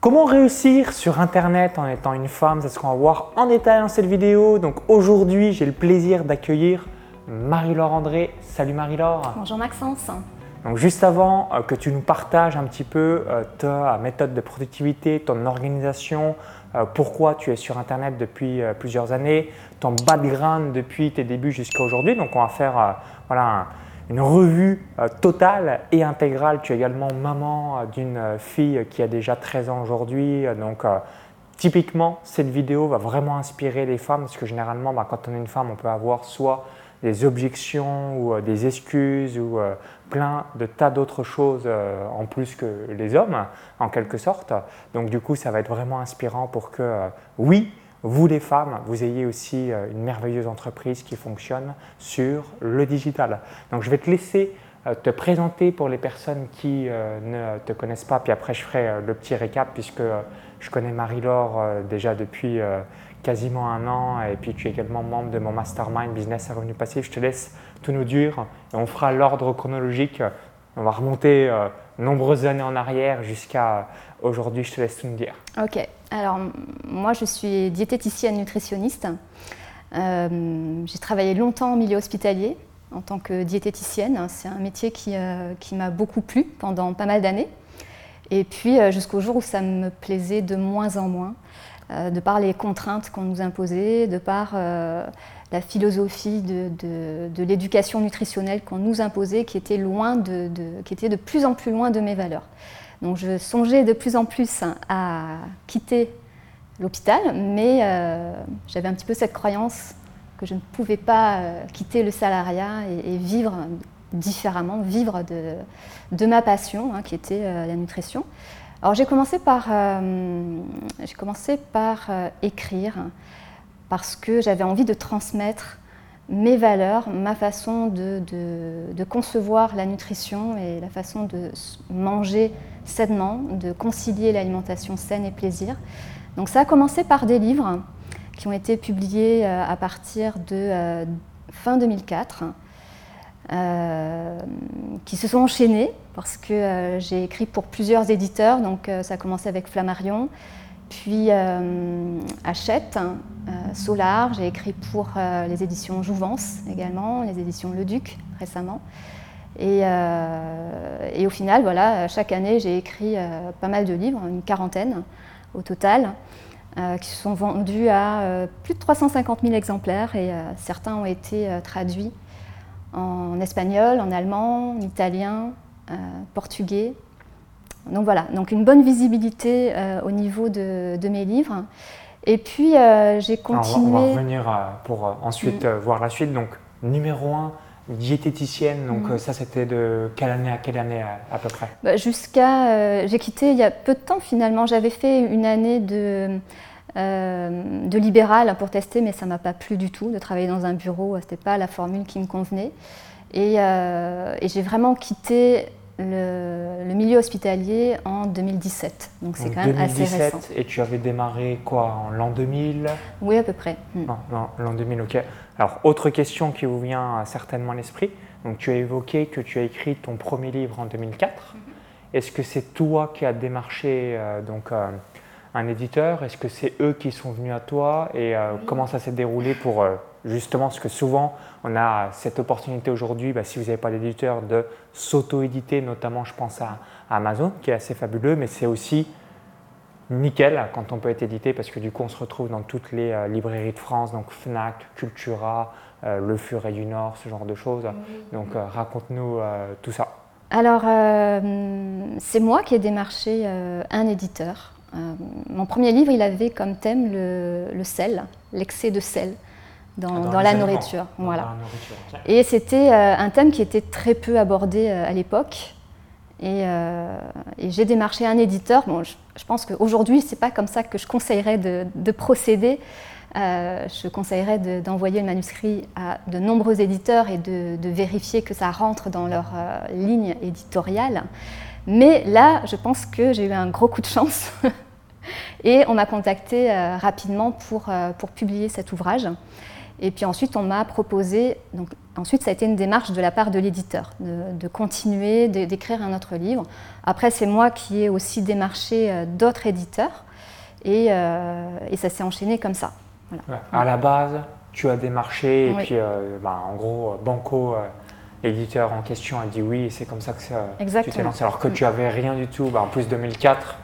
Comment réussir sur Internet en étant une femme? C'est ce qu'on va voir en détail dans cette vidéo. Donc aujourd'hui, j'ai le plaisir d'accueillir Marie-Laure André. Salut Marie-Laure. Bonjour Maxence. Donc juste avant euh, que tu nous partages un petit peu euh, ta méthode de productivité, ton organisation, euh, pourquoi tu es sur Internet depuis plusieurs années, ton background depuis tes débuts jusqu'à aujourd'hui. Donc on va faire voilà, un, une revue euh, totale et intégrale. Tu es également maman euh, d'une euh, fille qui a déjà 13 ans aujourd'hui. Donc, typiquement, cette vidéo va vraiment inspirer les femmes parce que généralement, bah, quand on est une femme, on peut avoir soit des objections ou des excuses ou plein de tas d'autres choses en plus que les hommes, en quelque sorte. Donc, du coup, ça va être vraiment inspirant pour que, oui, vous les femmes, vous ayez aussi euh, une merveilleuse entreprise qui fonctionne sur le digital. Donc je vais te laisser euh, te présenter pour les personnes qui euh, ne te connaissent pas, puis après je ferai le petit récap puisque je connais Marie-Laure déjà depuis quasiment un an et puis tu es également membre de mon mastermind business à revenu passif. Je te laisse tout nous dire et on fera l'ordre chronologique. On va remonter nombreuses années en arrière jusqu'à aujourd'hui. Je te laisse tout nous dire. Ok. Alors, moi, je suis diététicienne nutritionniste. Euh, j'ai travaillé longtemps en milieu hospitalier en tant que diététicienne. C'est un métier qui, euh, m'a beaucoup plu pendant pas mal d'années. Et puis, euh, jusqu'au jour où ça me plaisait de moins en moins, de par les contraintes qu'on nous imposait, de par la philosophie de, l'éducation nutritionnelle qu'on nous imposait, qui était de plus en plus loin de mes valeurs. Donc je songeais de plus en plus à quitter l'hôpital, mais euh, j'avais un petit peu cette croyance que je ne pouvais pas euh, quitter le salariat et, vivre différemment, vivre de, ma passion, hein, qui était euh, la nutrition. Alors j'ai commencé par, j'ai commencé par écrire parce que j'avais envie de transmettre mes valeurs, ma façon de, concevoir la nutrition et la façon de manger sainement, de concilier l'alimentation saine et plaisir. Donc ça a commencé par des livres qui ont été publiés euh, à partir de euh, fin 2004, euh, qui se sont enchaînés parce que j'ai écrit pour plusieurs éditeurs. Donc ça a commencé avec Flammarion, puis Hachette, Solar, j'ai écrit pour les éditions Jouvence également, les éditions Le Duc récemment. Euh, et, au final, voilà, chaque année, j'ai écrit euh, pas mal de livres, une quarantaine au total, euh, qui se sont vendus à plus de 350 000 exemplaires et certains ont été traduits en espagnol, en allemand, en italien, portugais. Donc voilà, donc une bonne visibilité au niveau de, mes livres. Et puis j'ai continué. on va revenir pour ensuite mm. voir la suite. Donc numéro 1, diététicienne, donc mm. euh, ça c'était de quelle année à quelle année à, peu près? Bah, Jusqu'à, euh, j'ai quitté il y a peu de temps finalement, j'avais fait une année de, euh, de libéral pour tester, mais ça m'a pas plu du tout de travailler dans un bureau, c'était pas la formule qui me convenait. Et, et j'ai vraiment quitté le, milieu hospitalier en 2017. Donc c'est quand même assez récent. Et tu avais démarré quoi En l'an 2000 Oui, à peu près. Mm. L'an 2000, ok. Alors, autre question qui vous vient certainement à l'esprit. Donc, tu as évoqué que tu as écrit ton premier livre en 2004. Mm-hmm. Est-ce que c'est toi qui as démarché euh, donc, euh, un éditeur? Est-ce que c'est eux qui sont venus à toi? Et euh, comment ça s'est déroulé pour justement, parce que souvent, on a cette opportunité aujourd'hui, bah, si vous n'avez pas d'éditeur, de s'auto-éditer, notamment, je pense à, Amazon, qui est assez fabuleux, mais c'est aussi nickel quand on peut être édité, parce que du coup, on se retrouve dans toutes les euh, librairies de France, donc Fnac, Cultura, euh, Le Furet du Nord, ce genre de choses. Donc, euh, raconte-nous tout ça. Alors, c'est moi qui ai démarché un éditeur. mon premier livre, il avait comme thème le sel, l'excès de sel. Ah, dans, la nourriture. voilà. Et c'était un thème qui était très peu abordé à l'époque. Euh, et, j'ai démarché un éditeur. Bon, je, pense qu'aujourd'hui, ce n'est pas comme ça que je conseillerais de, procéder. je conseillerais d'envoyer le manuscrit à de nombreux éditeurs et de, vérifier que ça rentre dans leur ligne éditoriale. Mais là, je pense que j'ai eu un gros coup de chance. et on m'a contacté rapidement pour, pour publier cet ouvrage. Et puis ensuite, on m'a proposé, donc ensuite ça a été une démarche de la part de l'éditeur, de, continuer, d'écrire un autre livre. Après, c'est moi qui ai aussi démarché euh, d'autres éditeurs et, et ça s'est enchaîné comme ça. À la base, tu as démarché et puis bah, en gros, Banco l'éditeur en question a dit oui et c'est comme ça que tu t'es lancé. Alors que tu avais rien du tout, bah, en plus 2004,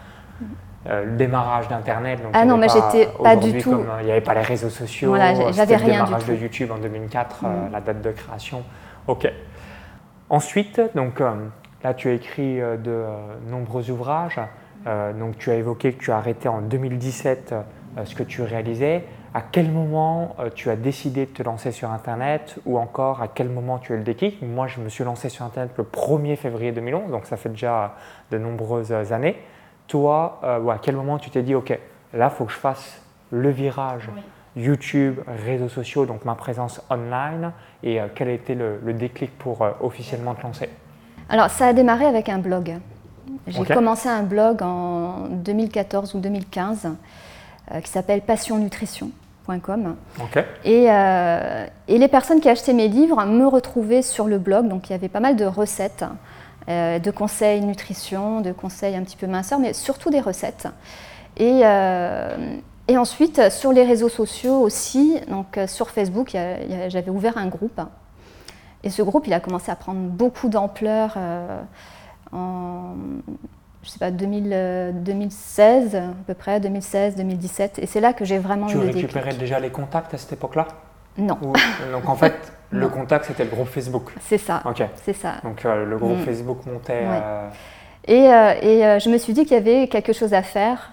euh, le démarrage d'Internet. Ah non, mais j'étais pas du tout. Euh, il n'y avait pas les réseaux sociaux. Voilà, j'avais rien Le démarrage de YouTube en 2004, euh, mm. la date de création. Ok. Ensuite, donc là, tu as écrit de nombreux ouvrages. donc, tu as évoqué que tu as arrêté en 2017 ce que tu réalisais. À quel moment tu as décidé de te lancer sur Internet ou encore à quel moment tu as eu le déclic? Moi, je me suis lancé sur Internet le 1er février 2011, donc ça fait déjà de nombreuses années. Toi, euh, à quel moment tu t'es dit, OK, là, il faut que je fasse le virage YouTube, réseaux sociaux, donc ma présence online, et euh, quel a été le, déclic pour officiellement te lancer? Alors, ça a démarré avec un blog. J'ai commencé un blog en 2014 ou 2015 qui s'appelle Passion Nutrition. Euh, et, les personnes qui achetaient mes livres me retrouvaient sur le blog, donc il y avait pas mal de recettes, euh, de conseils nutrition, de conseils un petit peu minceurs, mais surtout des recettes. Et, euh, et ensuite, sur les réseaux sociaux aussi, donc sur Facebook, j'avais ouvert un groupe. Et ce groupe, il a commencé à prendre beaucoup d'ampleur en je sais pas, 2016 à peu près, 2016, 2017. Et c'est là que j'ai vraiment tu eu le Tu récupérais déjà les contacts à cette époque-là? Non. donc en fait, le contact, c'était le groupe Facebook C'est ça. Ok. C'est ça. Donc euh, le groupe mm. Facebook montait. Euh, et, euh, et je me suis dit qu'il y avait quelque chose à faire,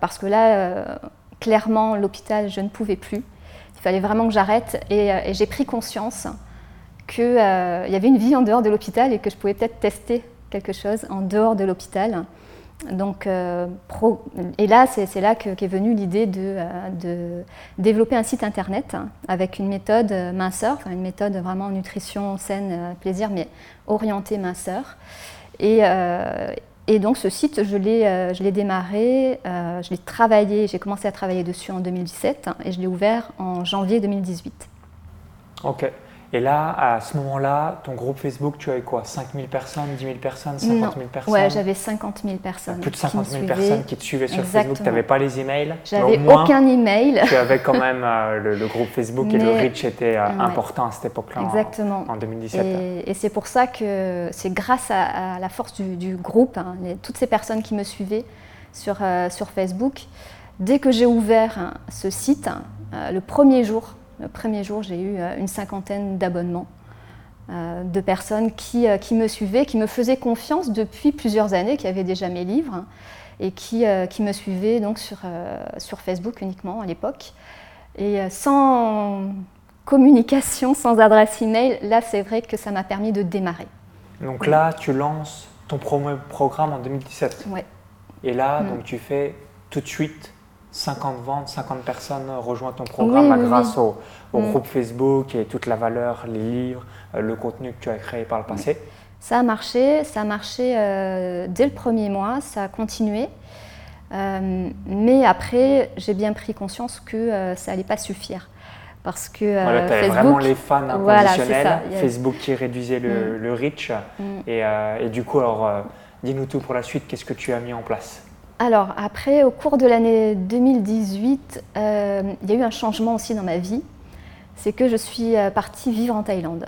parce que là, clairement, l'hôpital, je ne pouvais plus. Il fallait vraiment que j'arrête. Et, et j'ai pris conscience qu'il y avait une vie en dehors de l'hôpital et que je pouvais peut-être tester quelque chose en dehors de l'hôpital. Donc, euh, et là, c'est là qu'est venue l'idée euh, de, développer un site internet avec une méthode minceur, une méthode vraiment nutrition saine, euh, plaisir, mais orientée minceur. Et, et donc, ce site, je l'ai démarré, je l'ai travaillé, j'ai commencé à travailler dessus en 2017 et je l'ai ouvert en janvier 2018. Ok. Et là, à ce moment-là, ton groupe Facebook, tu avais quoi? 5 000 personnes, 10 000 personnes, 50 000 personnes Ouais, j'avais 50 000 personnes. Plus de 50 000 personnes qui te suivaient sur Facebook. Tu n'avais pas les emails. J'avais aucun email. Tu avais quand même euh, le, groupe Facebook et le reach était euh, important à cette époque-là. Exactement. En, 2017. Et, c'est pour ça que c'est grâce à, la force du, groupe, hein, toutes ces personnes qui me suivaient sur, euh, sur Facebook, dès que j'ai ouvert hein, ce site, le premier jour, le premier jour, j'ai eu euh, une cinquantaine d'abonnements euh, de personnes qui, euh, qui, me suivaient, qui me faisaient confiance depuis plusieurs années, qui avaient déjà mes livres et qui, qui me suivaient donc sur, sur Facebook uniquement à l'époque. Et sans communication, sans adresse email, là c'est vrai que ça m'a permis de démarrer. Donc là, tu lances ton premier programme en 2017. Oui. Et là, mm. donc tu fais tout de suite 50 ventes, 50 personnes rejoignent ton programme grâce au, mm. groupe Facebook et toute la valeur, les livres, euh, le contenu que tu as créé par le passé Ça a marché, ça a marché euh, dès le premier mois, ça a continué. Euh, mais après, j'ai bien pris conscience que ça n'allait pas suffire. Parce que voilà, Facebook, vraiment les fans inconditionnels, Facebook qui réduisait le, mm. reach. Mm. Et, et, du coup, alors, dis-nous tout pour la suite, qu'est-ce que tu as mis en place? Alors après, au cours de l'année 2018, euh, il y a eu un changement aussi dans ma vie. C'est que je suis euh, partie vivre en Thaïlande.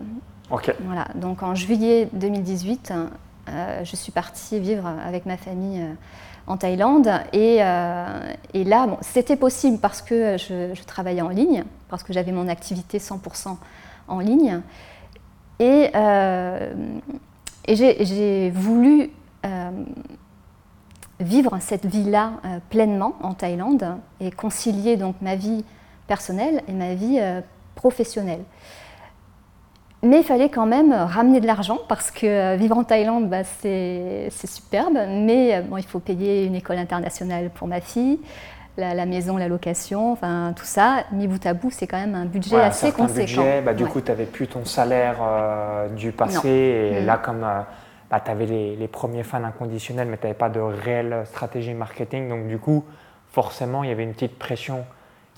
Ok. Voilà, donc en juillet 2018, euh, je suis partie vivre avec ma famille en Thaïlande. Et, là, bon, c'était possible parce que je, travaillais en ligne, parce que j'avais mon activité 100% en ligne. Et, et j'ai voulu vivre cette vie-là euh, pleinement en Thaïlande et concilier donc ma vie personnelle et ma vie euh, professionnelle. Mais il fallait quand même ramener de l'argent parce que euh, vivre en Thaïlande, bah, c'est superbe, mais bon, il faut payer une école internationale pour ma fille, la, maison, la location, enfin tout ça. Mis bout à bout, c'est quand même un budget assez conséquent. Budget, bah, du coup, tu n'avais plus ton salaire du passé et mm. là, comme bah, tu avais les, premiers fans inconditionnels, mais tu n'avais pas de réelle stratégie marketing. Donc, du coup, forcément, il y avait une petite pression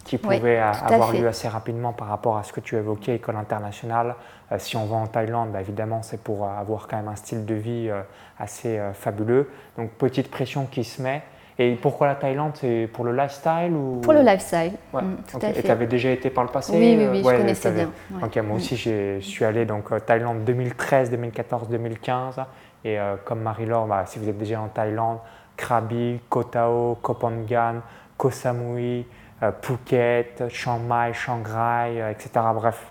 qui pouvait avoir lieu assez rapidement par rapport à ce que tu évoquais, école internationale. Euh, si on va en Thaïlande, bah, évidemment, c'est pour avoir quand même un style de vie euh, assez euh, fabuleux. Donc, petite pression qui se met. Et pourquoi la Thaïlande C'est pour le lifestyle ou... Pour le lifestyle. Ouais. Mm, et tu avais déjà été par le passé? Oui, oui, oui, je connaissais bien. moi mm. aussi, je suis allé donc Thaïlande 2013, 2014, 2015. Et comme Marie-Laure, bah, si vous êtes déjà en Thaïlande, Krabi, Koh Tao, Koh Phangan, Koh Samui, euh, Phuket, Chiang Mai, Shanghai, euh, etc. Bref,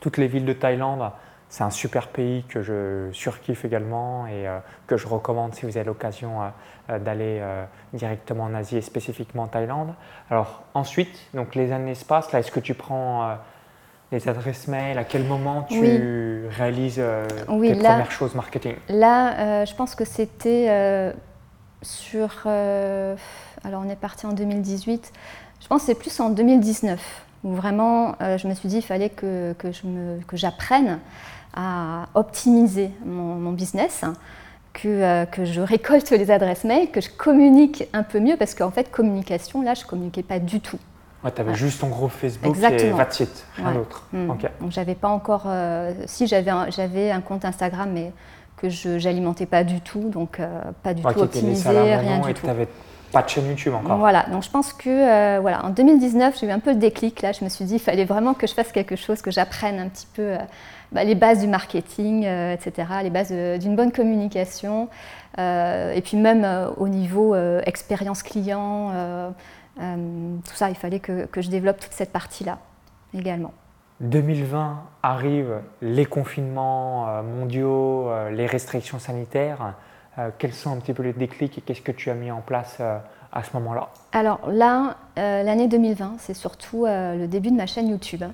toutes les villes de Thaïlande, c'est un super pays que je surkiffe également et euh, que je recommande si vous avez l'occasion d'aller directement en Asie et spécifiquement en Thaïlande. Alors ensuite, donc les années se passent. Là, est-ce que tu prends les adresses mail? À quel moment tu réalises tes premières choses marketing? Là, je pense que c'était sur. alors, on est parti en 2018. Je pense que c'est plus en 2019 où vraiment euh, je me suis dit qu'il fallait que, que j'apprenne à optimiser mon, business, que, euh, que, je récolte les adresses mail, que je communique un peu mieux parce qu'en fait, communication, là, je ne communiquais pas du tout. Ouais, tu avais juste ton groupe Facebook Exactement. et that's it, rien d'autre. Mm. Donc j'avais pas encore. Euh, si j'avais un, j'avais un compte Instagram, mais que je n'alimentais pas du tout, donc pas du tout optimisé, rien du tout. Pas de chaîne YouTube encore. Voilà, donc je pense que euh, voilà, en 2019, j'ai eu un peu le déclic. Là, je me suis dit, il fallait vraiment que je fasse quelque chose, que j'apprenne un petit peu euh, bah, les bases du marketing, euh, etc., les bases d'une bonne communication, et puis même au niveau expérience client, tout ça, il fallait que, que je développe toute cette partie-là également. 2020 arrive, les confinements mondiaux, les restrictions sanitaires. Euh, quels sont un petit peu les déclics et qu'est-ce que tu as mis en place euh, à ce moment-là? Alors là, euh, l'année 2020, c'est surtout le début de ma chaîne YouTube.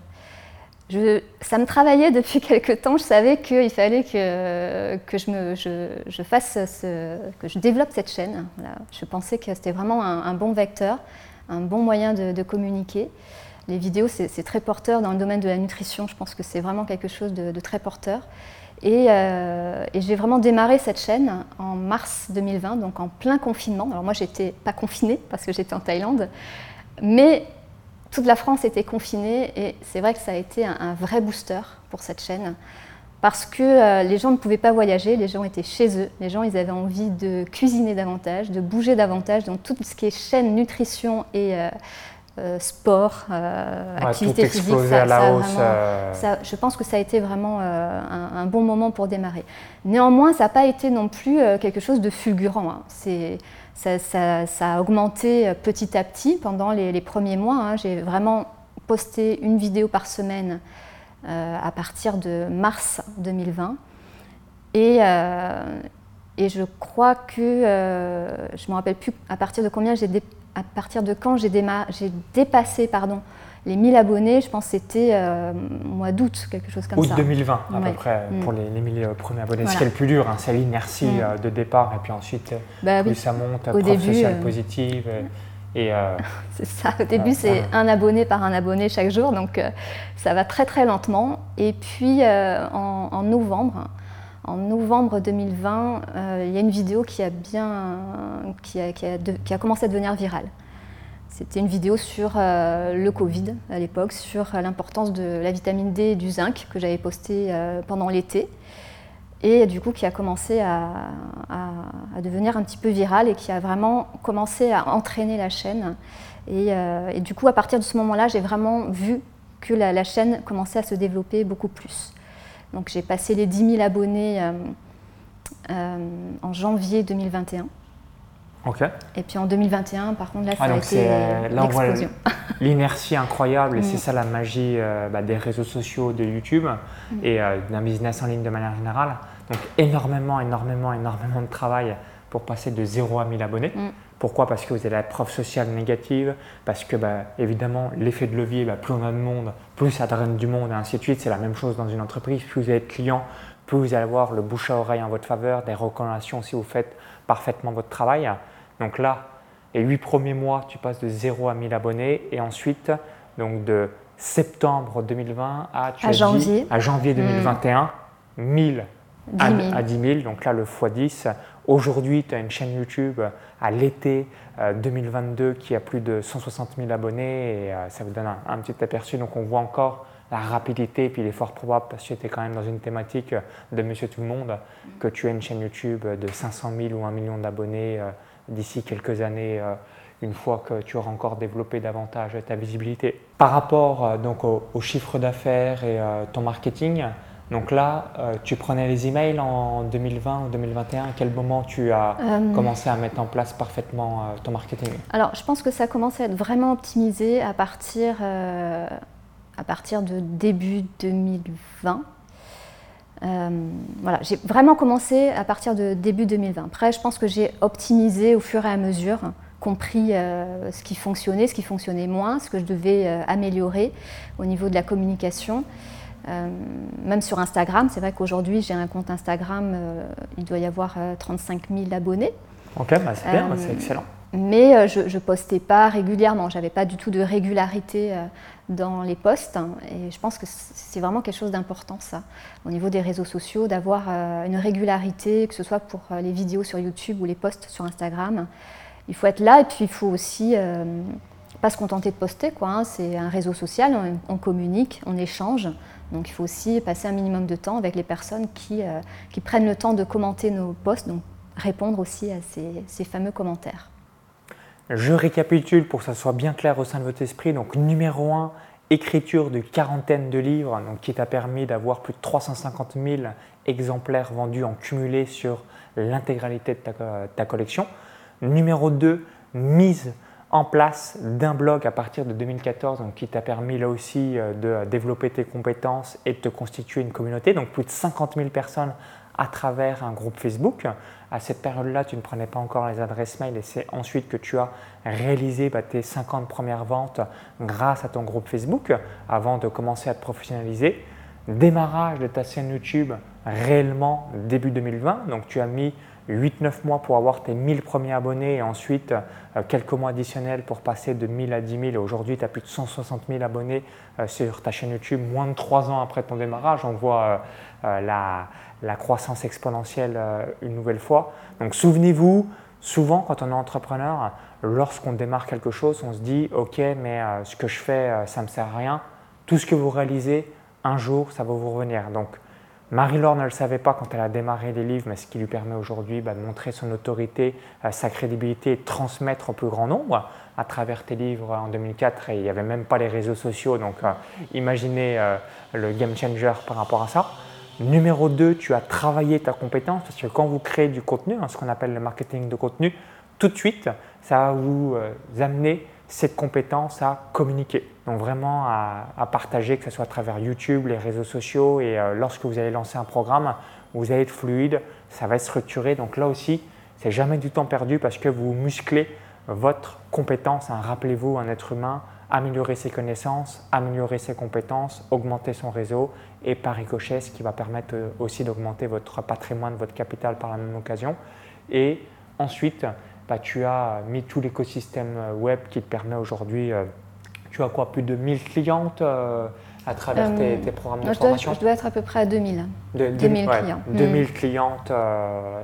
Ça me travaillait depuis quelques temps. Je savais qu'il fallait que, je, fasse que je développe cette chaîne. Je pensais que c'était vraiment un, bon vecteur, un bon moyen de, communiquer. Les vidéos, c'est très porteur dans le domaine de la nutrition. Je pense que c'est vraiment quelque chose de, très porteur. Euh, et, j'ai vraiment démarré cette chaîne en mars 2020, donc en plein confinement. Alors moi, j'étais pas confinée parce que j'étais en Thaïlande, mais toute la France était confinée et c'est vrai que ça a été un, vrai booster pour cette chaîne parce que euh, les gens ne pouvaient pas voyager, les gens étaient chez eux, les gens ils avaient envie de cuisiner davantage, de bouger davantage, donc tout ce qui est chaîne nutrition et euh, euh, sport, activité physique, ça, la hausse, je pense que ça a été vraiment un, bon moment pour démarrer. Néanmoins, ça n'a pas été non plus quelque chose de fulgurant. Hein. Ça, a augmenté petit à petit pendant les, premiers mois. Hein. J'ai vraiment posté une vidéo par semaine à partir de mars 2020. Et, et je crois que, je ne me rappelle plus à partir de combien quand j'ai dépassé pardon, les 1000 abonnés, je pense que c'était euh, mois d'août, quelque chose comme ça. Août 2020 à peu près mm. pour les, les 1000 euh, premiers abonnés. Ce qui est le plus dur, hein, c'est l'inertie mm. euh, de départ et puis ensuite bah plus ça monte, Au début, sociale positive. Et, c'est ça, au début c'est un abonné par un abonné chaque jour, donc ça va très très lentement. Et puis en, novembre, en novembre 2020, euh, il y a une vidéo qui a, bien, qui a, qui a, commencé à devenir virale. C'était une vidéo sur euh, le Covid à l'époque, sur l'importance de la vitamine D et du zinc que j'avais posté euh, pendant l'été. Et du coup, qui a commencé à, devenir un petit peu virale et qui a vraiment commencé à entraîner la chaîne. Et, du coup, à partir de ce moment-là, j'ai vraiment vu que la, la chaîne commençait à se développer beaucoup plus. Donc j'ai passé les 10 000 abonnés euh, euh, en janvier 2021. Et puis en 2021, par contre, là, ça a été l'explosion. L'inertie incroyable, et c'est mm. ça la magie euh, bah, des réseaux sociaux, de YouTube mm. et d'un business en ligne de manière générale. Donc énormément, énormément, énormément de travail pour passer de 0 à 1000 abonnés. Mm. Pourquoi? Parce que vous avez la preuve sociale négative, parce que bah, évidemment l'effet de levier, bah, plus on a de monde, plus ça draine du monde et ainsi de suite. C'est la même chose dans une entreprise. Plus vous êtes client, plus vous allez avoir le bouche à oreille en votre faveur, des recommandations si vous faites parfaitement votre travail. Donc là, les 8 premiers mois, tu passes de 0 à 1000 abonnés et ensuite, donc de septembre 2020 à, janvier. à janvier 2021, 1000 à, à 10 000. Donc là, le x10. Aujourd'hui, tu as une chaîne YouTube à l'été 2022 qui a plus de 160 000 abonnés et ça vous donne un, petit aperçu. Donc on voit encore la rapidité, et puis il est fort probable, parce que tu es quand même dans une thématique de Monsieur Tout le Monde, que tu aies une chaîne YouTube de 500 000 ou 1 million d'abonnés d'ici quelques années une fois que tu auras encore développé davantage ta visibilité. Par rapport euh, donc au, chiffre d'affaires et euh, ton marketing, donc là, euh, tu prenais les emails en 2020 ou 2021. À quel moment tu as commencé à mettre en place parfaitement ton marketing? Alors, je pense que ça a commencé à être vraiment optimisé à partir, à partir de début 2020. Voilà, j'ai vraiment commencé à partir de début 2020. Après, je pense que j'ai optimisé au fur et à mesure compris euh, ce qui fonctionnait, ce qui fonctionnait moins, ce que je devais euh, améliorer au niveau de la communication. Euh, même sur Instagram, c'est vrai qu'aujourd'hui j'ai un compte Instagram, il doit y avoir 35 000 abonnés. Ok, bah, c'est bien, bah, c'est excellent. Mais je ne postais pas régulièrement, j'avais pas du tout de régularité dans les posts. Hein, et je pense que c'est vraiment quelque chose d'important, ça, au niveau des réseaux sociaux, d'avoir une régularité, que ce soit pour les vidéos sur YouTube ou les posts sur Instagram il faut être là et puis il faut aussi euh, pas se contenter de poster. Quoi, hein. C'est un réseau social, on, communique, on échange. Donc il faut aussi passer un minimum de temps avec les personnes qui, euh, prennent le temps de commenter nos posts, donc répondre aussi à ces, fameux commentaires. Je récapitule pour que ça soit bien clair au sein de votre esprit. Donc numéro 1, écriture de quarantaine de livres, qui t'a permis d'avoir plus de 350 000 exemplaires vendus en cumulé sur l'intégralité de ta, ta collection. Numéro 2, mise en place d'un blog à partir de 2014 donc, qui t'a permis là aussi euh, de développer tes compétences et de te constituer une communauté. Donc plus de 50 000 personnes à travers un groupe Facebook. À cette période-là, tu ne prenais pas encore les adresses mail et c'est ensuite que tu as réalisé bah, tes 50 premières ventes grâce à ton groupe Facebook avant de commencer à te professionnaliser. Démarrage de ta chaîne YouTube réellement début 2020. Donc tu as mis 8-9 mois pour avoir tes 1000 premiers abonnés et ensuite euh, quelques mois additionnels pour passer de 1000 à 10 000. Aujourd'hui, tu as plus de 160 000 abonnés euh, sur ta chaîne YouTube moins de 3 ans après ton démarrage. On voit euh, la, la, croissance exponentielle une nouvelle fois. Donc souvenez-vous, souvent quand on est entrepreneur, lorsqu'on démarre quelque chose, on se dit Ok, mais ce que je fais, ça ne me sert à rien. Tout ce que vous réalisez, un jour, ça va vous revenir. Donc Marie-Laure ne le savait pas quand elle a démarré les livres, mais ce qui lui permet aujourd'hui bah, de montrer son autorité, euh, sa crédibilité et de transmettre au plus grand nombre à travers tes livres en 2004. Et il n'y avait même pas les réseaux sociaux, donc euh, imaginez euh, le game changer par rapport à ça. Numéro 2, tu as travaillé ta compétence parce que quand vous créez du contenu, hein, ce qu'on appelle le marketing de contenu, tout de suite, ça va vous amener cette compétence à communiquer. Donc vraiment à, partager, que ce soit à travers YouTube, les réseaux sociaux et euh, lorsque vous allez lancer un programme, vous allez être fluide, ça va être structuré. Donc là aussi, c'est jamais du temps perdu parce que vous musclez votre compétence. Hein. Rappelez-vous, un être humain, améliorer ses connaissances, améliorer ses compétences, augmenter son réseau et par ricochet, ce qui va permettre euh, aussi d'augmenter votre patrimoine, votre capital par la même occasion. Et ensuite, bah, tu as mis tout l'écosystème euh, web qui te permet aujourd'hui, euh, tu as quoi, plus de 1000 clientes euh, à travers tes, programmes de formation? Je dois être à peu près à 2000. 2000 clients. 2000 mm. clientes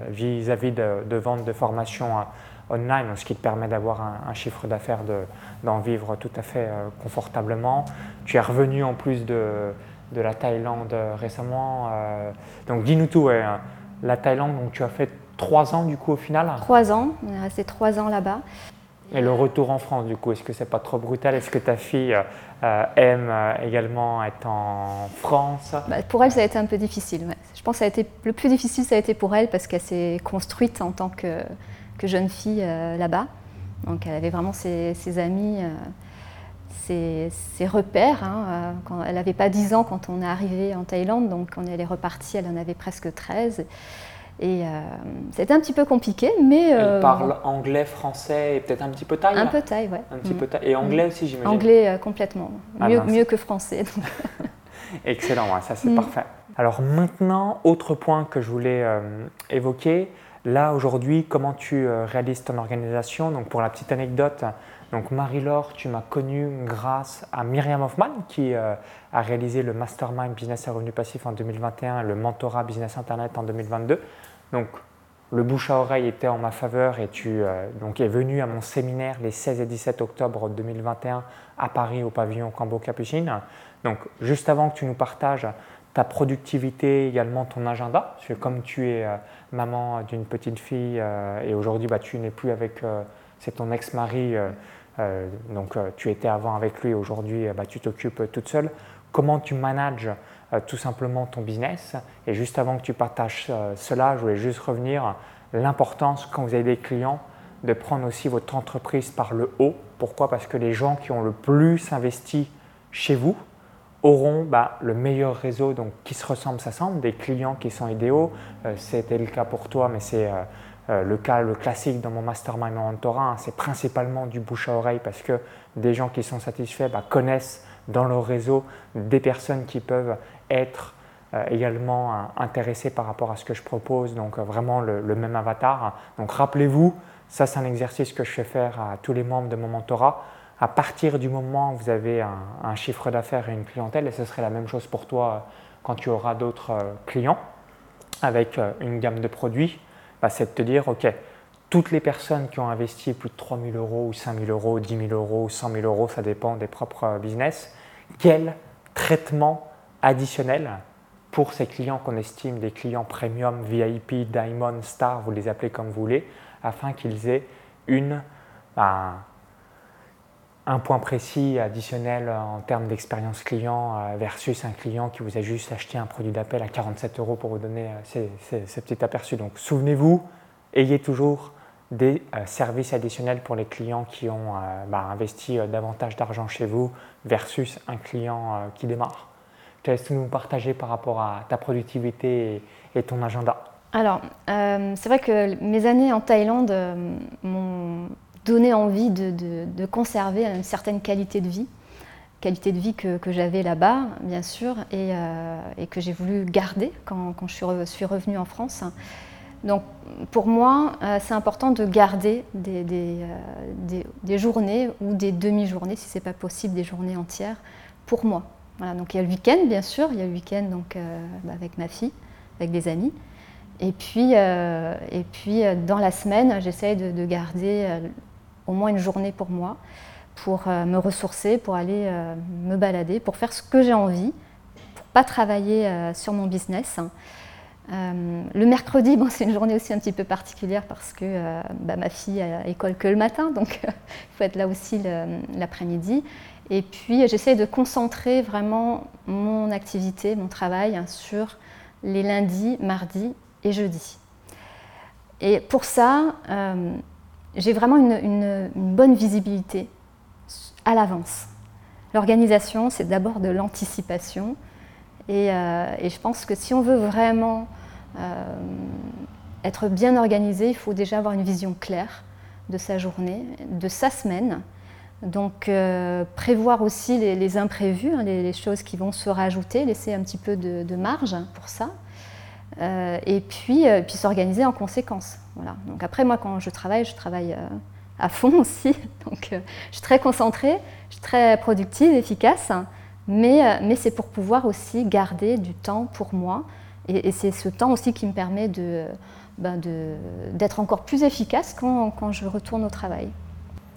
vis-à-vis de, vente de formation online, ce qui te permet d'avoir un, chiffre d'affaires, d'en vivre tout à fait confortablement. Tu es revenu en plus de, de la Thaïlande récemment. donc dis-nous tout, la Thaïlande, donc tu as fait Trois ans du coup au final Trois ans, on est resté trois ans là-bas. Et le retour en France du coup, est-ce que c'est pas trop brutal? Est-ce que ta fille euh, aime euh, également être en France? Bah, Pour elle, ça a été un peu difficile. Je pense que ça a été, le plus difficile, ça a été pour elle parce qu'elle s'est construite en tant que, que jeune fille euh, là-bas. Donc elle avait vraiment ses, amis, ses, repères. Hein, quand, elle n'avait pas 10 ans quand on est arrivé en Thaïlande, donc quand elle est repartie, elle en avait presque 13. Et euh, c'était un petit peu compliqué, mais... Elle euh, parle anglais, français et peut-être un petit peu thaï Un peu thaï, ouais. Un petit peu thaï. Et anglais aussi, j'imagine Anglais euh, complètement. Ah, mieux, mieux, que français. Excellent, ça c'est mm. parfait. Alors maintenant, autre point que je voulais évoquer, là aujourd'hui, comment tu réalises ton organisation? Donc pour la petite anecdote, Donc Marie-Laure, tu m'as connu grâce à Myriam Hoffman qui a réalisé le Mastermind Business et Revenu Passif en 2021 le Mentorat Business Internet en 2022. Donc le bouche à oreille était en ma faveur et tu donc es venu à mon séminaire les 16 et 17 octobre 2021 à Paris au pavillon Cambo Capucine. Donc juste avant que tu nous partages ta productivité, également ton agenda, parce que comme tu es euh, maman d'une petite fille euh, et aujourd'hui bah, tu n'es plus avec, euh, c'est ton ex-mari, donc tu étais avant avec lui, aujourd'hui bah, tu t'occupes toute seule, comment tu manages tout simplement ton business Et juste avant que tu partages cela, je voulais juste revenir l'importance quand vous avez des clients de prendre aussi votre entreprise par le haut. Pourquoi? Parce que les gens qui ont le plus investi chez vous, auront bah, le meilleur réseau donc, qui se ressemble, s'assemble, des clients qui sont idéaux. Euh, c'était le cas pour toi, mais c'est euh, euh, le cas le classique dans mon mastermind en mentorat. Hein. c'est principalement du bouche à oreille parce que des gens qui sont satisfaits bah, connaissent dans leur réseau des personnes qui peuvent être également intéressées par rapport à ce que je propose, donc vraiment le, même avatar. Donc rappelez-vous, ça c'est un exercice que je fais faire à tous les membres de mon mentorat à partir du moment où vous avez un, chiffre d'affaires et une clientèle, et ce serait la même chose pour toi euh, quand tu auras d'autres euh, clients avec euh, une gamme de produits, bah, c'est de te dire, OK, toutes les personnes qui ont investi plus de 3 000 euros ou 5 000 euros, 10 000 euros ou 100 000 euros, ça dépend des propres business, quel traitement additionnel pour ces clients qu'on estime des clients premium, VIP, Diamond, Star, vous les appelez comme vous voulez, afin qu'ils aient une, bah, un point précis additionnel en termes d'expérience client euh, versus un client qui vous a juste acheté un produit d'appel à 47 euros pour vous donner euh, ces, petits aperçus. Donc souvenez-vous, ayez toujours des euh, services additionnels pour les clients qui ont bah, investi davantage d'argent chez vous versus un client qui démarre. Je te laisse nous partager par rapport à ta productivité et, ton agenda? Alors, c'est vrai que mes années en Thaïlande m'ont donner envie de, conserver une certaine qualité de vie, qualité de vie que, j'avais là-bas, bien sûr, et, euh, que j'ai voulu garder quand, je suis, revenue en France. Donc pour moi, euh, c'est important de garder des, euh, des, journées ou des demi-journées, si ce n'est pas possible, des journées entières, pour moi. Voilà, donc il y a le week-end, bien sûr, il y a le week-end donc, bah, avec ma fille, avec des amis. Et puis, et puis dans la semaine, j'essaye de, de, garder au moins une journée pour moi, pour euh, me ressourcer, pour aller euh, me balader, pour faire ce que j'ai envie, pour pas travailler euh, sur mon business. Le mercredi, bon, c'est une journée aussi un petit peu particulière parce que bah, ma fille a école que le matin, donc il faut être là aussi l'après-midi. Et puis j'essaie de concentrer vraiment mon activité, mon travail sur les lundis, mardis et jeudis. Et pour ça, j'ai vraiment une, bonne visibilité à l'avance. L'organisation, c'est d'abord de l'anticipation. Euh, et, je pense que si on veut vraiment euh, être bien organisé, il faut déjà avoir une vision claire de sa journée, de sa semaine. Donc euh, prévoir aussi les, imprévus, hein, les, choses qui vont se rajouter, laisser un petit peu de marge pour ça. Euh, et puis, euh, s'organiser en conséquence. Voilà. Donc après, moi, quand je travaille, je travaille euh, à fond aussi. Donc je suis très concentrée, je suis très productive, efficace, mais c'est pour pouvoir aussi garder du temps pour moi. Et, c'est ce temps aussi qui me permet de, ben d'être encore plus efficace quand, quand, je retourne au travail.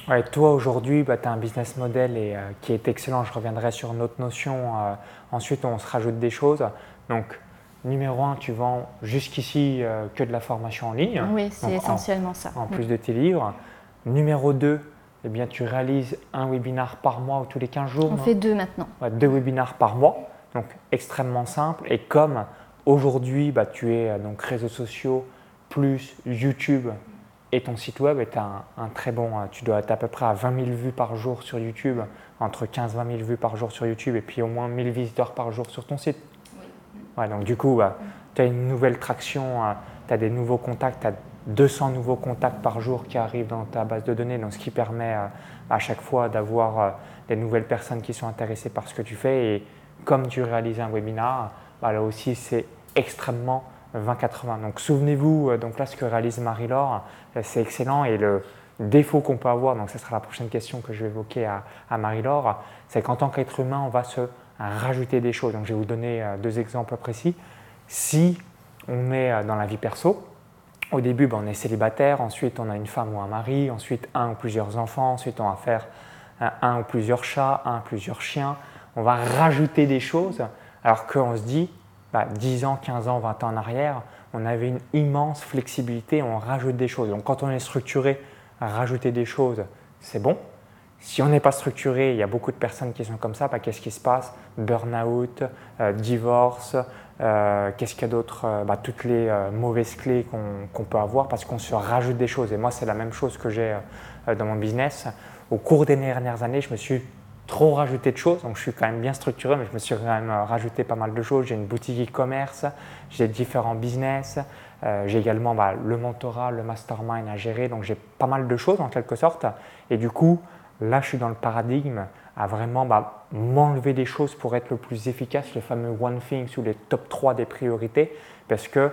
Ouais, toi aujourd'hui, bah, tu as un business model et, qui est excellent. Je reviendrai sur une autre notion. ensuite, on se rajoute des choses. Donc, Numéro un, tu vends jusqu'ici euh, que de la formation en ligne. Oui, c'est essentiellement ça. En plus de tes livres. Numéro 2, eh bien, tu réalises un webinar par mois ou tous les 15 jours. On fait deux maintenant. deux webinars par mois, donc extrêmement simple. Et comme aujourd'hui, bah, tu es euh, donc réseaux sociaux plus YouTube et ton site web est un, un très bon, euh, tu dois être à peu près à 20 000 vues par jour sur YouTube, entre 15 20 000 vues par jour sur YouTube et puis au moins 1000 visiteurs par jour sur ton site donc du coup, bah, tu as une nouvelle traction, euh, tu as des nouveaux contacts, tu as 200 nouveaux contacts par jour qui arrivent dans ta base de données, donc ce qui permet euh, à chaque fois d'avoir euh, des nouvelles personnes qui sont intéressées par ce que tu fais. Et comme tu réalises un webinar, bah, là aussi c'est extrêmement 20-80. Donc souvenez-vous, donc là ce que réalise Marie-Laure, c'est excellent et le, défauts qu'on peut avoir, donc ce sera la prochaine question que je vais évoquer à, Marie-Laure, c'est qu'en tant qu'être humain, on va se rajouter des choses. Donc je vais vous donner euh, deux exemples précis. Si on est euh, dans la vie perso, au début, ben, on est célibataire, ensuite on a une femme ou un mari, ensuite un ou plusieurs enfants, ensuite on va faire un, ou plusieurs chats, un ou plusieurs chiens. On va rajouter des choses, alors qu'on se dit, 10 bah, ans, 15 ans, 20 ans en arrière, on avait une immense flexibilité, on rajoute des choses. Donc quand on est structuré, rajouter des choses, c'est bon. Si on n'est pas structuré, il y a beaucoup de personnes qui sont comme ça, bah, qu'est-ce qui se passe? Burnout, euh, divorce, euh, qu'est-ce qu'il y a d'autre? Euh, bah, Toutes les mauvaises clés qu'on peut avoir parce qu'on se rajoute des choses. Et moi, c'est la même chose que j'ai dans mon business. Au cours des dernières années, je me suis trop rajouté de choses, donc je suis quand même bien structuré, mais je me suis quand même rajouté pas mal de choses. J'ai une boutique e-commerce, j'ai différents business, euh, j'ai également bah, le mentorat, le mastermind à gérer, donc j'ai pas mal de choses en quelque sorte. Et du coup, là, je suis dans le paradigme à vraiment bah, m'enlever des choses pour être le plus efficace, le fameux one thing ou les top 3 des priorités, parce que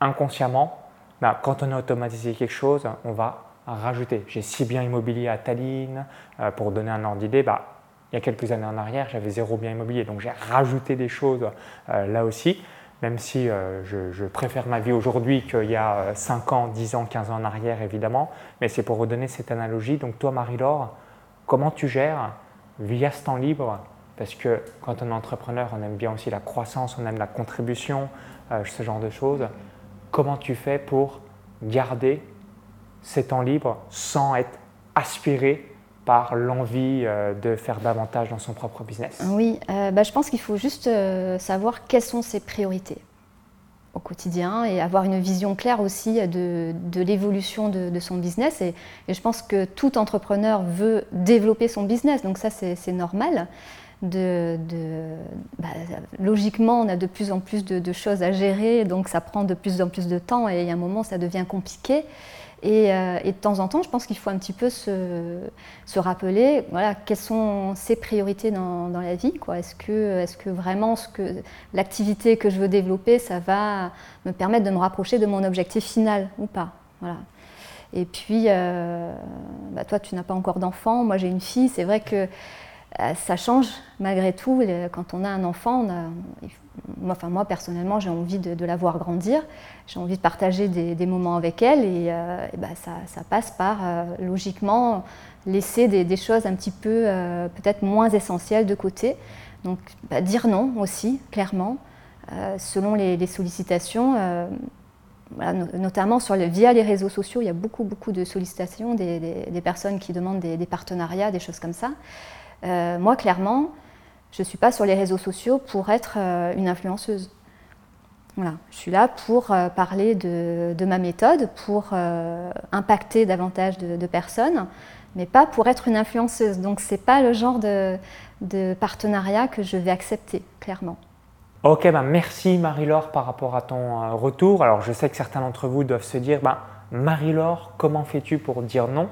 inconsciemment, bah, quand on a automatisé quelque chose, on va rajouter. J'ai si bien immobilier à Tallinn, euh, pour donner un ordre d'idée, bah, il y a quelques années en arrière, j'avais zéro bien immobilier, donc j'ai rajouté des choses euh, là aussi même si euh, je, préfère ma vie aujourd'hui qu'il y a 5 euh, ans, 10 ans, 15 ans en arrière, évidemment. Mais c'est pour redonner cette analogie. Donc toi, Marie-Laure, comment tu gères via ce temps libre? Parce que quand on est entrepreneur, on aime bien aussi la croissance, on aime la contribution, ce genre de choses. Comment tu fais pour garder ces temps libres sans être aspiré par l'envie euh, de faire davantage dans son propre business Oui, euh, bah, je pense qu'il faut juste euh, savoir quelles sont ses priorités au quotidien et avoir une vision claire aussi de, l'évolution de, son business. Et, je pense que tout entrepreneur veut développer son business, donc ça c'est normal. Bah, logiquement, on a de plus en plus de, choses à gérer, donc ça prend de plus en plus de temps et a un moment ça devient compliqué. Euh, et, de temps en temps, je pense qu'il faut un petit peu se, rappeler voilà, quelles sont ses priorités dans, la vie. Est-ce que, est que, vraiment l'activité que je veux développer, ça va me permettre de me rapprocher de mon objectif final ou pas voilà. Et puis, euh, bah, toi, tu n'as pas encore d'enfant, moi j'ai une fille. C'est vrai que ça change malgré tout. Quand on a un enfant, moi, personnellement, j'ai envie de, la voir grandir, j'ai envie de partager des, moments avec elle et, euh, bah, ça, passe par euh, logiquement laisser des, choses un petit peu peut-être moins essentielles de côté. Donc bah, dire non aussi, clairement, selon les, sollicitations. notamment via les réseaux sociaux, il y a beaucoup, beaucoup de sollicitations des, personnes qui demandent des, partenariats, des choses comme ça. Euh, moi, clairement, je ne suis pas sur les réseaux sociaux pour être euh, une influenceuse. Voilà. Je suis là pour euh, parler de, ma méthode, pour impacter davantage de, personnes, mais pas pour être une influenceuse. Donc ce n'est pas le genre de, partenariat que je vais accepter, clairement. Ok, ben merci Marie-Laure par rapport à ton retour. Alors je sais que certains d'entre vous doivent se dire, ben, Marie-Laure, comment fais-tu pour dire non?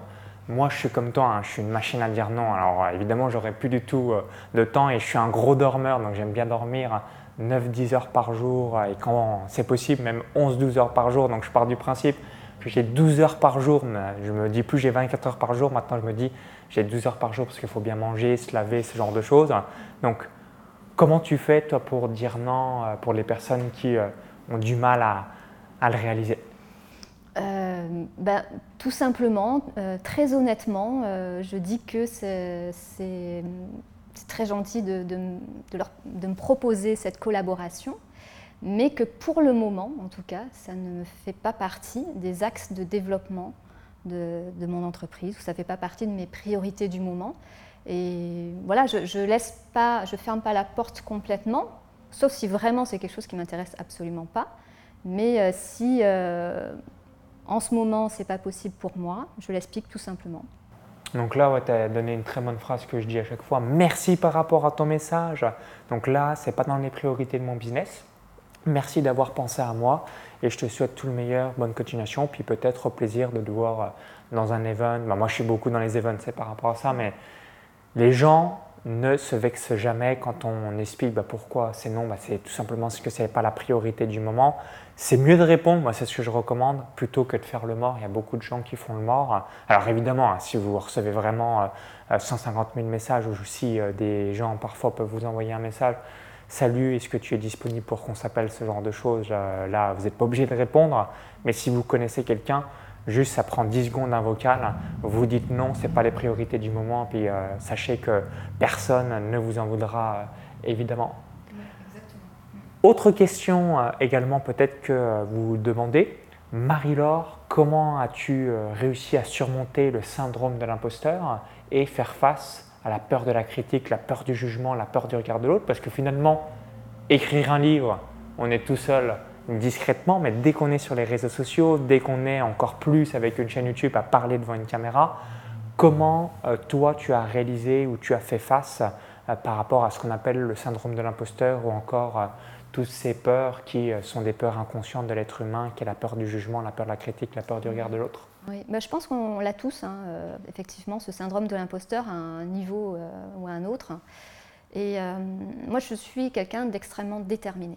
Moi, je suis comme toi, hein, je suis une machine à dire non. Alors, évidemment, j'aurais plus du tout euh, de temps et je suis un gros dormeur, donc j'aime bien dormir 9-10 heures par jour et quand c'est possible, même 11-12 heures par jour. Donc, je pars du principe que j'ai 12 heures par jour. Je me dis plus j'ai 24 heures par jour. Maintenant, je me dis j'ai 12 heures par jour parce qu'il faut bien manger, se laver, ce genre de choses. Donc, comment tu fais, toi, pour dire non euh, pour les personnes qui euh, ont du mal à le réaliser? Euh, ben, Tout simplement, euh, très honnêtement, euh, je dis que c'est très gentil de, me proposer cette collaboration, mais que pour le moment, en tout cas, ça ne fait pas partie des axes de développement de, mon entreprise, ou ça ne fait pas partie de mes priorités du moment. Et voilà, je ne laisse pas, je ferme pas la porte complètement, sauf si vraiment c'est quelque chose qui m'intéresse absolument pas. Mais si en ce moment, ce n'est pas possible pour moi. Je l'explique tout simplement. Donc là, tu as donné une très bonne phrase que je dis à chaque fois. Merci par rapport à ton message. Donc là, ce n'est pas dans les priorités de mon business. Merci d'avoir pensé à moi et je te souhaite tout le meilleur, bonne continuation, puis peut-être au plaisir de te voir dans un event. Bah, moi, je suis beaucoup dans les events, c'est par rapport à ça, mais les gens ne se vexe jamais quand on explique bah, pourquoi c'est non, bah, c'est tout simplement parce que ce n'est pas la priorité du moment. C'est mieux de répondre, moi c'est ce que je recommande, plutôt que de faire le mort. Il y a beaucoup de gens qui font le mort. Alors évidemment, hein, si vous recevez vraiment 150 000 messages ou si des gens parfois peuvent vous envoyer un message, Salut, est-ce que tu es disponible pour qu'on s'appelle ce genre de choses? Là, vous n'êtes pas obligé de répondre, mais si vous connaissez quelqu'un, juste ça prend 10 secondes un vocal, vous dites non, ce n'est pas les priorités du moment, puis euh, sachez que personne ne vous en voudra euh, évidemment. Autre question euh, également peut-être que vous vous demandez, Marie-Laure, comment as-tu réussi à surmonter le syndrome de l'imposteur et faire face à la peur de la critique, la peur du jugement, la peur du regard de l'autre, parce que finalement, écrire un livre, on est tout seul discrètement, mais dès qu'on est sur les réseaux sociaux, dès qu'on est encore plus avec une chaîne YouTube à parler devant une caméra, comment euh, toi tu as réalisé ou tu as fait face euh, par rapport à ce qu'on appelle le syndrome de l'imposteur ou encore euh, toutes ces peurs qui sont des peurs inconscientes de l'être humain, qui est la peur du jugement, la peur de la critique, la peur du regard de l'autre? Oui, bah, je pense qu'on l'a tous, hein, effectivement, ce syndrome de l'imposteur à un niveau ou à un autre. Et moi, je suis quelqu'un d'extrêmement déterminé.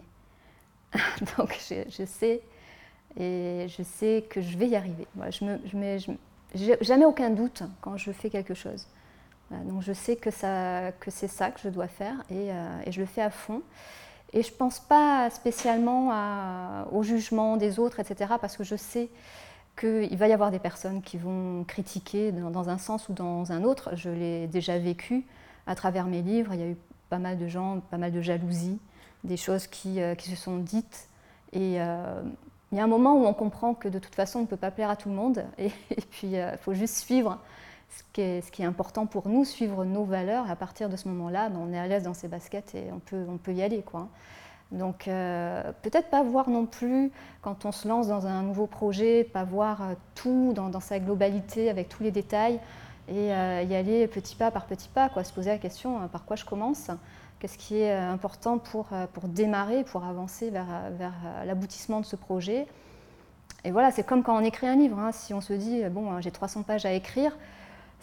Donc, je, sais, et je sais que je vais y arriver. je n'ai jamais aucun doute quand je fais quelque chose. donc, je sais que, c'est ça que je dois faire et, et, je le fais à fond. Et je ne pense pas spécialement au jugement des autres, etc., parce que je sais qu'il va y avoir des personnes qui vont critiquer dans, un sens ou dans un autre. Je l'ai déjà vécu à travers mes livres. Il y a eu pas mal de gens, pas mal de jalousie, des choses qui, euh, se sont dites. Et euh, il y a un moment où on comprend que de toute façon, on ne peut pas plaire à tout le monde. Et, puis, il euh, faut juste suivre ce qui, est, ce qui, est, important pour nous, suivre nos valeurs. Et à partir de ce moment-là, ben, on est à l'aise dans ses baskets et on peut, on peut y aller. Quoi. Donc peut-être pas voir non plus, quand on se lance dans un nouveau projet, pas voir tout dans, sa globalité avec tous les détails et y aller petit pas par petit pas, quoi, se poser la question par quoi je commence, qu'est-ce qui est important pour, pour démarrer, pour avancer vers, vers l'aboutissement de ce projet. Et voilà, c'est comme quand on écrit un livre, hein. si on se dit, bon, j'ai 300 pages à écrire,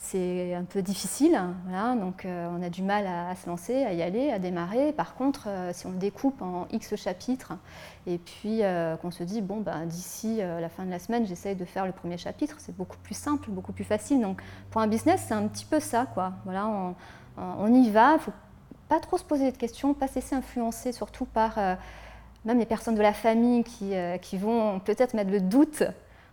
c'est un peu difficile, voilà, donc euh, on a du mal à, se lancer, à y aller, à démarrer. Par contre, euh, si on le découpe en X chapitres et puis euh, qu'on se dit, bon, bah, d'ici la fin de la semaine, j'essaye de faire le premier chapitre, c'est beaucoup plus simple, beaucoup plus facile. Donc pour un business, c'est un petit peu ça, quoi. Voilà, on, y va, pas trop se poser de questions, pas se laisser influencer surtout par même les personnes de la famille qui, qui vont peut-être mettre le doute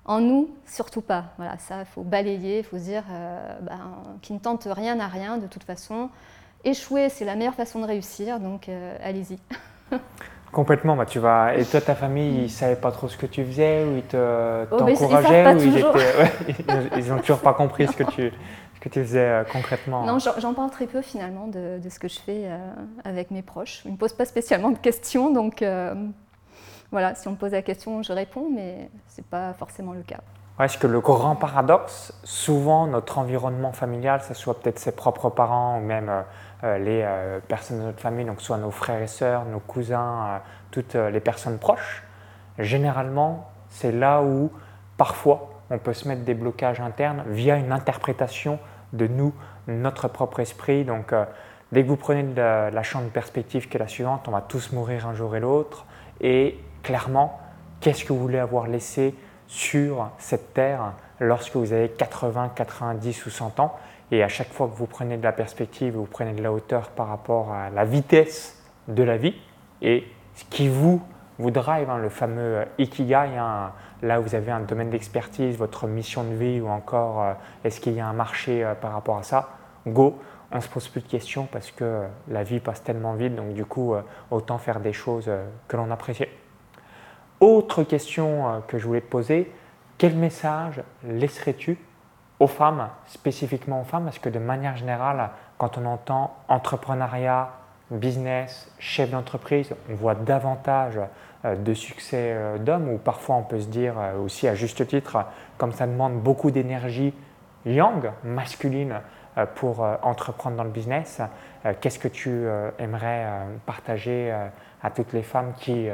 en nous, surtout pas. Voilà, ça, il faut balayer, il faut se dire euh, ben, qui ne tente rien à rien de toute façon. Échouer, c'est la meilleure façon de réussir, donc euh, allez-y. Complètement, bah, tu vas. Et toi, ta famille, ils ne savaient pas trop ce que tu faisais ou ils oh, t'encourageaient ou ils n'ont toujours pas compris ce que tu, que tu faisais euh, concrètement Non, j'en parle très peu finalement de, ce que je fais avec mes proches. Ils ne me posent pas spécialement de questions, donc voilà, si on me pose la question, je réponds, mais ce n'est pas forcément le cas. Est-ce que le grand paradoxe, souvent notre environnement familial, ce soit peut-être ses propres parents ou même euh, euh, les euh, personnes de notre famille, donc soit nos frères et sœurs, nos cousins, toutes les personnes proches, généralement, c'est là où parfois on peut se mettre des blocages internes via une interprétation de nous, notre propre esprit. Donc, dès que vous prenez de la, la champ de perspective qui est la suivante, on va tous mourir un jour et l'autre, et clairement qu'est-ce que vous voulez avoir laissé sur cette terre lorsque vous avez 80, 90 ou 100 ans? Et à chaque fois que vous prenez de la perspective, vous prenez de la hauteur par rapport à la vitesse de la vie et ce qui vous, vous drive, hein, le fameux Ikigai, hein, là où vous avez un domaine d'expertise, votre mission de vie ou encore euh, est-ce qu'il y a un marché euh, par rapport à ça, go, on se pose plus de questions parce que la vie passe tellement vite, donc du coup, euh, autant faire des choses que l'on apprécie. Autre question euh, que je voulais te poser, quel message laisserais-tu aux femmes, spécifiquement aux femmes? Parce que de manière générale, quand on entend entrepreneuriat, business, chef d'entreprise, on voit davantage euh, de succès euh, d'hommes, ou parfois on peut se dire aussi à juste titre, comme ça demande beaucoup d'énergie yang, masculine, pour entreprendre dans le business, qu'est-ce que tu aimerais partager à toutes les femmes qui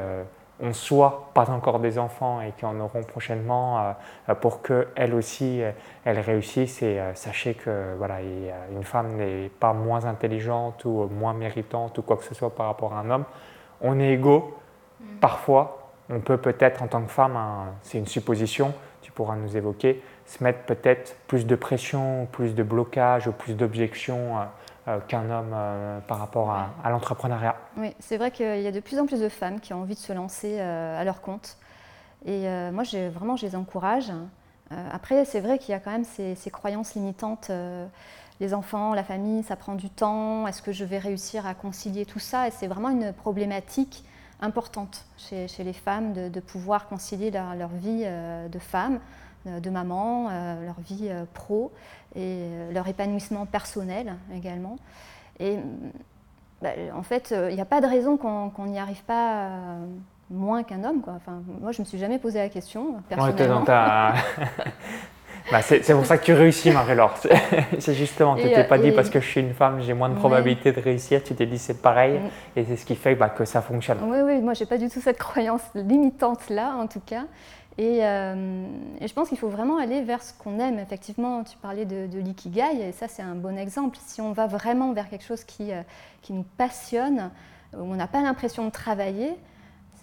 ont soit pas encore des enfants et qui en auront prochainement pour qu'elles aussi elles réussissent et sachez que voilà, une femme n'est pas moins intelligente ou moins méritante ou quoi que ce soit par rapport à un homme. On est égaux. Parfois, on peut peut-être en tant que femme, c'est une supposition, tu pourras nous évoquer, se mettre peut-être plus de pression, plus de blocage ou plus d'objections euh, qu'un homme euh, par rapport à, l'entrepreneuriat. Oui, c'est vrai qu'il y a de plus en plus de femmes qui ont envie de se lancer euh, à leur compte. Et moi, vraiment, je les encourage. après, c'est vrai qu'il y a quand même ces, ces croyances limitantes. les enfants, la famille, ça prend du temps. Est-ce que je vais réussir à concilier tout ça? Et c'est vraiment une problématique importante chez, les femmes de, pouvoir concilier leur, vie euh, de femme, euh, de maman, euh, leur vie pro et leur épanouissement personnel également. Et bah, en fait, il n'y a pas de raison qu'on n'y arrive pas moins qu'un homme. Quoi. Enfin, moi, je ne me suis jamais posé la question. Personnellement. Bah, c'est pour ça que tu réussis, Marie-Laure. C'est justement, tu t'es pas dit parce que je suis une femme, j'ai moins de probabilité de réussir. Tu t'es dit c'est pareil et c'est ce qui fait bah, que ça fonctionne. Oui, oui, moi j'ai pas du tout cette croyance limitante là, en tout cas. Et, euh, je pense qu'il faut vraiment aller vers ce qu'on aime. Effectivement, tu parlais de, de l'ikigai, et ça c'est un bon exemple. Si on va vraiment vers quelque chose qui, euh, qui nous passionne, où on n'a pas l'impression de travailler,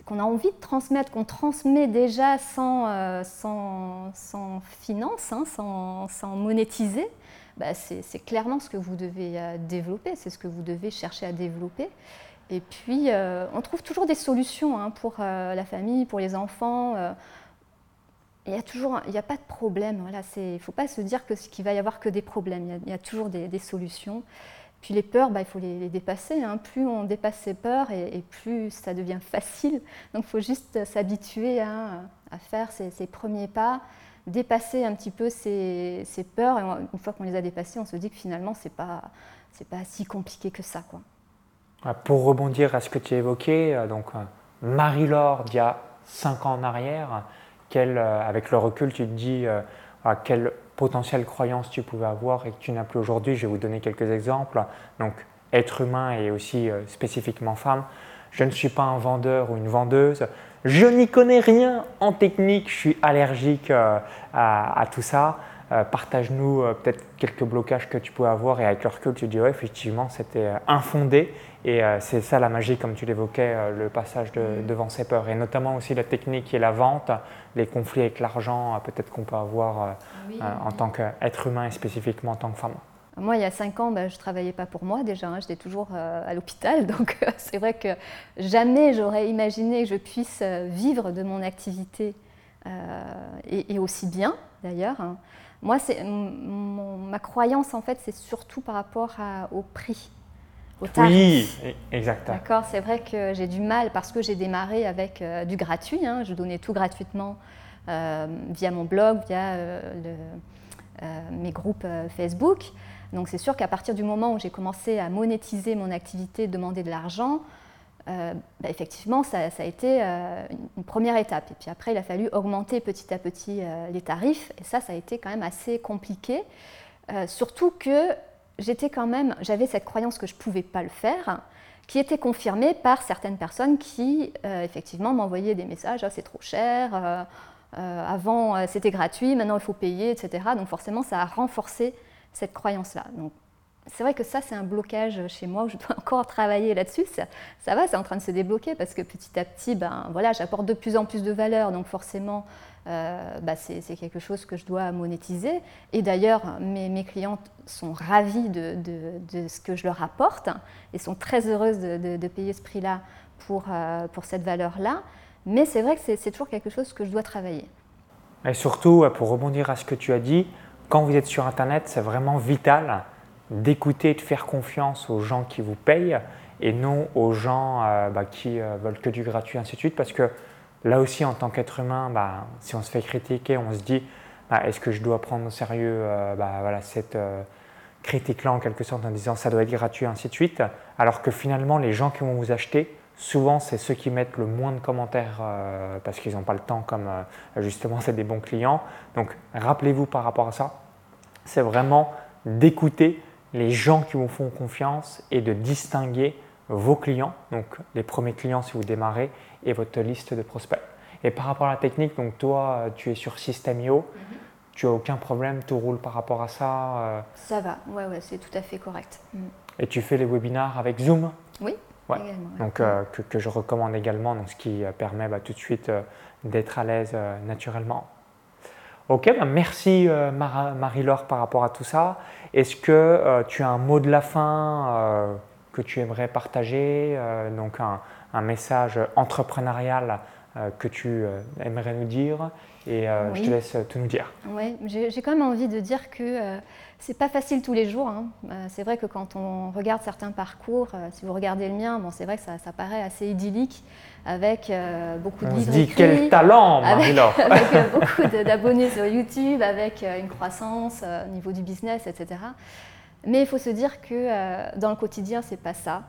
qu'on a envie de transmettre, qu'on transmet déjà sans, euh, sans, finance, hein, sans, monétiser, bah c'est clairement ce que vous devez euh, développer, c'est ce que vous devez chercher à développer. Et puis, euh, on trouve toujours des solutions hein, pour la famille, pour les enfants. il n'y a toujours, a pas de problème. Il ne faut pas se dire qu'il va y avoir que des problèmes. Il y a, toujours des solutions. Puis les peurs, bah, il faut les, dépasser. Hein. Plus on dépasse ses peurs et, plus ça devient facile. Donc il faut juste s'habituer à, faire ces, premiers pas, dépasser un petit peu ces, peurs. Et une fois qu'on les a dépassées, on se dit que finalement, ce n'est pas, pas si compliqué que ça. Quoi. Pour rebondir à ce que tu évoqué, euh, donc euh, Marie-Laure, il y a cinq ans en arrière, euh, avec le recul, tu te dis quel potentielles croyances tu pouvais avoir et que tu n'as plus aujourd'hui. Je vais vous donner quelques exemples. Donc, être humain et aussi euh, spécifiquement femme. Je ne suis pas un vendeur ou une vendeuse. Je n'y connais rien en technique. Je suis allergique euh, à, tout ça. Euh, partage-nous peut-être quelques blocages que tu pouvais avoir et avec le recul, tu dis ouais, effectivement, c'était infondé. Et c'est ça la magie, comme tu l'évoquais, le passage de, devant ses peurs. Et notamment aussi la technique et la vente, les conflits avec l'argent, peut-être qu'on peut avoir euh, en tant qu'être humain et spécifiquement en tant que femme moi, il y a cinq ans, ben, je ne travaillais pas pour moi déjà, hein. j'étais toujours euh, à l'hôpital, donc euh, c'est vrai que jamais j'aurais imaginé que je puisse vivre de mon activité et, aussi bien d'ailleurs. Hein. Moi, ma croyance en fait, c'est surtout par rapport au prix. Au tarif. Oui, exact. D'accord, c'est vrai que j'ai du mal parce que j'ai démarré avec du gratuit, hein. je donnais tout gratuitement euh, via mon blog, via euh, euh, mes groupes Facebook. Donc c'est sûr qu'à partir du moment où j'ai commencé à monétiser mon activité, demander de l'argent, bah, effectivement, ça, a été une première étape. Et puis après, il a fallu augmenter petit à petit les tarifs. Et ça, ça a été quand même assez compliqué. surtout que j'étais quand même, j'avais cette croyance que je ne pouvais pas le faire, qui était confirmée par certaines personnes qui, effectivement, m'envoyaient des messages ah, c'est trop cher, euh, avant, euh, c'était gratuit, maintenant, il faut payer, etc. Donc forcément, ça a renforcé cette croyance-là. C'est vrai que ça, c'est un blocage chez moi où je dois encore travailler là-dessus. Ça, va, c'est en train de se débloquer parce que petit à petit, ben, voilà, j'apporte de plus en plus de valeur. Donc forcément, euh, bah, c'est quelque chose que je dois monétiser. Et d'ailleurs, mes, clientes sont ravies de, ce que je leur apporte et sont très heureuses de, payer ce prix-là pour, pour cette valeur-là. Mais c'est vrai que c'est toujours quelque chose que je dois travailler. Et surtout, pour rebondir à ce que tu as dit, quand vous êtes sur Internet, c'est vraiment vital d'écouter de faire confiance aux gens qui vous payent et non aux gens euh, bah, qui euh, veulent que du gratuit, ainsi de suite. Parce que là aussi, en tant qu'être humain, bah, si on se fait critiquer, on se dit bah, est-ce que je dois prendre au sérieux euh, cette critique-là en quelque sorte en disant ça doit être gratuit, ainsi de suite. Alors que finalement, les gens qui vont vous acheter, Souvent, c'est ceux qui mettent le moins de commentaires parce qu'ils n'ont pas le temps, comme justement c'est des bons clients. Donc, rappelez-vous par rapport à ça, c'est vraiment d'écouter les gens qui vous font confiance et de distinguer vos clients, donc les premiers clients si vous démarrez, et votre liste de prospects. Et par rapport à la technique, donc toi, tu es sur System.io, mhm. tu n'as aucun problème, tout roule par rapport à ça euh? Ça va, ouais, ouais, c'est tout à fait correct. Mm. Et tu fais les webinars avec Zoom? Oui, ouais. également. Donc, euh, que, je recommande également, donc, ce qui euh, permet bah, tout de suite d'être à l'aise naturellement. Ok, bah, merci Marie-Laure par rapport à tout ça. Est-ce que tu as un mot de la fin que tu aimerais partager, donc un, message entrepreneurial euh, que tu euh, aimerais nous dire et euh, je te laisse tout nous dire. Oui, j'ai quand même envie de dire que c'est pas facile tous les jours. Hein. c'est vrai que quand on regarde certains parcours, si vous regardez le mien, bon, c'est vrai que ça, ça, paraît assez idyllique avec beaucoup de on livres. Dit quel talent, Avec, avec beaucoup d'abonnés sur YouTube, avec une croissance au niveau du business, etc. Mais il faut se dire que dans le quotidien, c'est pas ça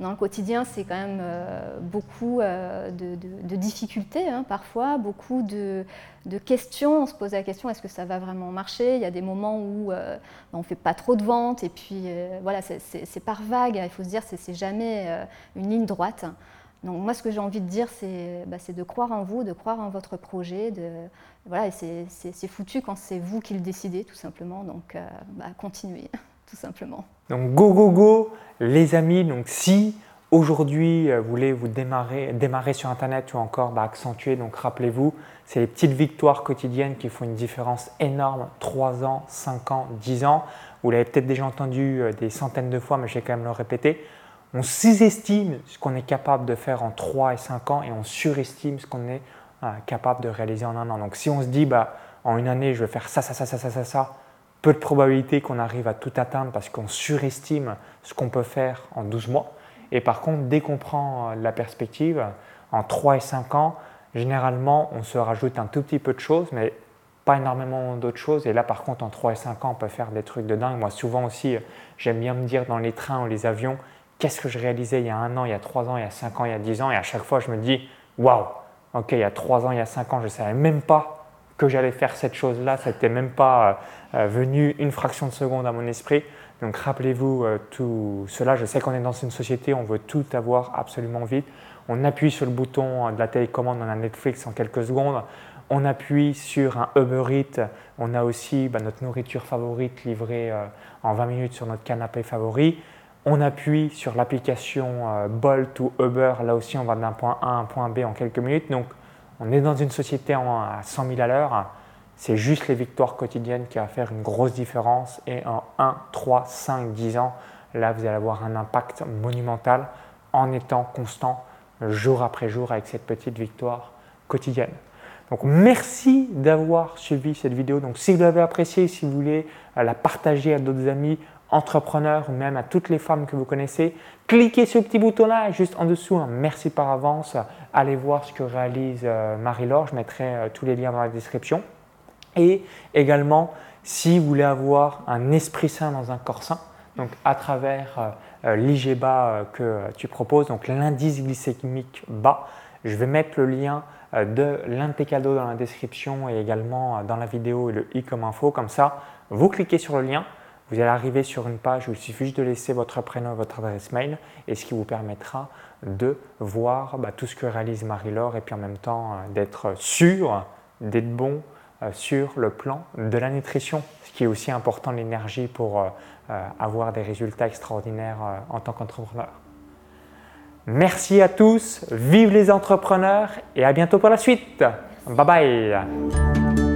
dans le quotidien, c'est quand même euh, beaucoup euh, de, difficultés hein, parfois, beaucoup de, questions. On se pose la question est-ce que ça va vraiment marcher? Il y a des moments où euh, on ne fait pas trop de ventes et puis voilà, c'est par vague. Il faut se dire c'est jamais une ligne droite. Donc moi, ce que j'ai envie de dire, c'est bah, de croire en vous, de croire en votre projet. Voilà, c'est foutu quand c'est vous qui le décidez, tout simplement. Donc bah, continuez, tout simplement. Donc go go go les amis, donc si aujourd'hui euh, vous voulez vous démarrer, démarrer sur Internet ou encore bah, accentuer, donc rappelez-vous, c'est les petites victoires quotidiennes qui font une différence énorme, 3 ans, 5 ans, 10 ans. Vous l'avez peut-être déjà entendu euh, des centaines de fois, mais je vais quand même le répéter. On sous-estime ce qu'on est capable de faire en 3 et 5 ans et on surestime ce qu'on est euh, capable de réaliser en un an. Donc si on se dit, bah, en une année, je vais faire ça, ça, ça, ça, ça, ça, ça, peu de probabilité qu'on arrive à tout atteindre parce qu'on surestime ce qu'on peut faire en 12 mois. Et par contre, dès qu'on prend euh, la perspective, en 3 et 5 ans, généralement, on se rajoute un tout petit peu de choses, mais pas énormément d'autres choses. Et là, par contre, en 3 et 5 ans, on peut faire des trucs de dingue. Moi, souvent aussi, j'aime bien me dire dans les trains ou les avions, qu'est-ce que je réalisais il y a un an, il y a 3 ans, il y a 5 ans, il y a 10 ans? Et à chaque fois, je me dis, waouh, ok, il y a 3 ans, il y a 5 ans, je ne savais même pas que j'allais faire cette chose-là. Ça n'était même pas euh, euh, venu une fraction de seconde à mon esprit. Donc rappelez-vous euh, tout cela. Je sais qu'on est dans une société, on veut tout avoir absolument vite. On appuie sur le bouton de la télécommande, on a Netflix en quelques secondes. On appuie sur un Uber Eats, on a aussi bah, notre nourriture favorite livrée en 20 minutes sur notre canapé favori. On appuie sur l'application Bolt ou Uber, là aussi on va d'un point A à un point B en quelques minutes. Donc on est dans une société à 100 000 à l'heure. C'est juste les victoires quotidiennes qui vont faire une grosse différence. Et en 1, 3, 5, 10 ans, là, vous allez avoir un impact monumental en étant constant jour après jour avec cette petite victoire quotidienne. Donc merci d'avoir suivi cette vidéo. Donc si vous l'avez appréciée, si vous voulez la partager à d'autres amis, entrepreneurs ou même à toutes les femmes que vous connaissez, cliquez sur le petit bouton-là juste en dessous. Hein. Merci par avance. Allez voir ce que réalise euh, Marie-Laure. Je mettrai euh, tous les liens dans la description. Et également, si vous voulez avoir un esprit sain dans un corps sain, donc à travers euh, l'IGBA que tu proposes, donc l'indice glycémique bas, je vais mettre le lien de l'un de tes cadeaux dans la description et également dans la vidéo et le i comme info. Comme ça, vous cliquez sur le lien, vous allez arriver sur une page où il suffit juste de laisser votre prénom et votre adresse mail et ce qui vous permettra de voir bah, tout ce que réalise Marie-Laure et puis en même temps euh, d'être sûr, d'être bon euh, sur le plan de la nutrition, ce qui est aussi important l'énergie pour euh, avoir des résultats extraordinaires en tant qu'entrepreneur. Merci à tous, vive les entrepreneurs et à bientôt pour la suite. Bye bye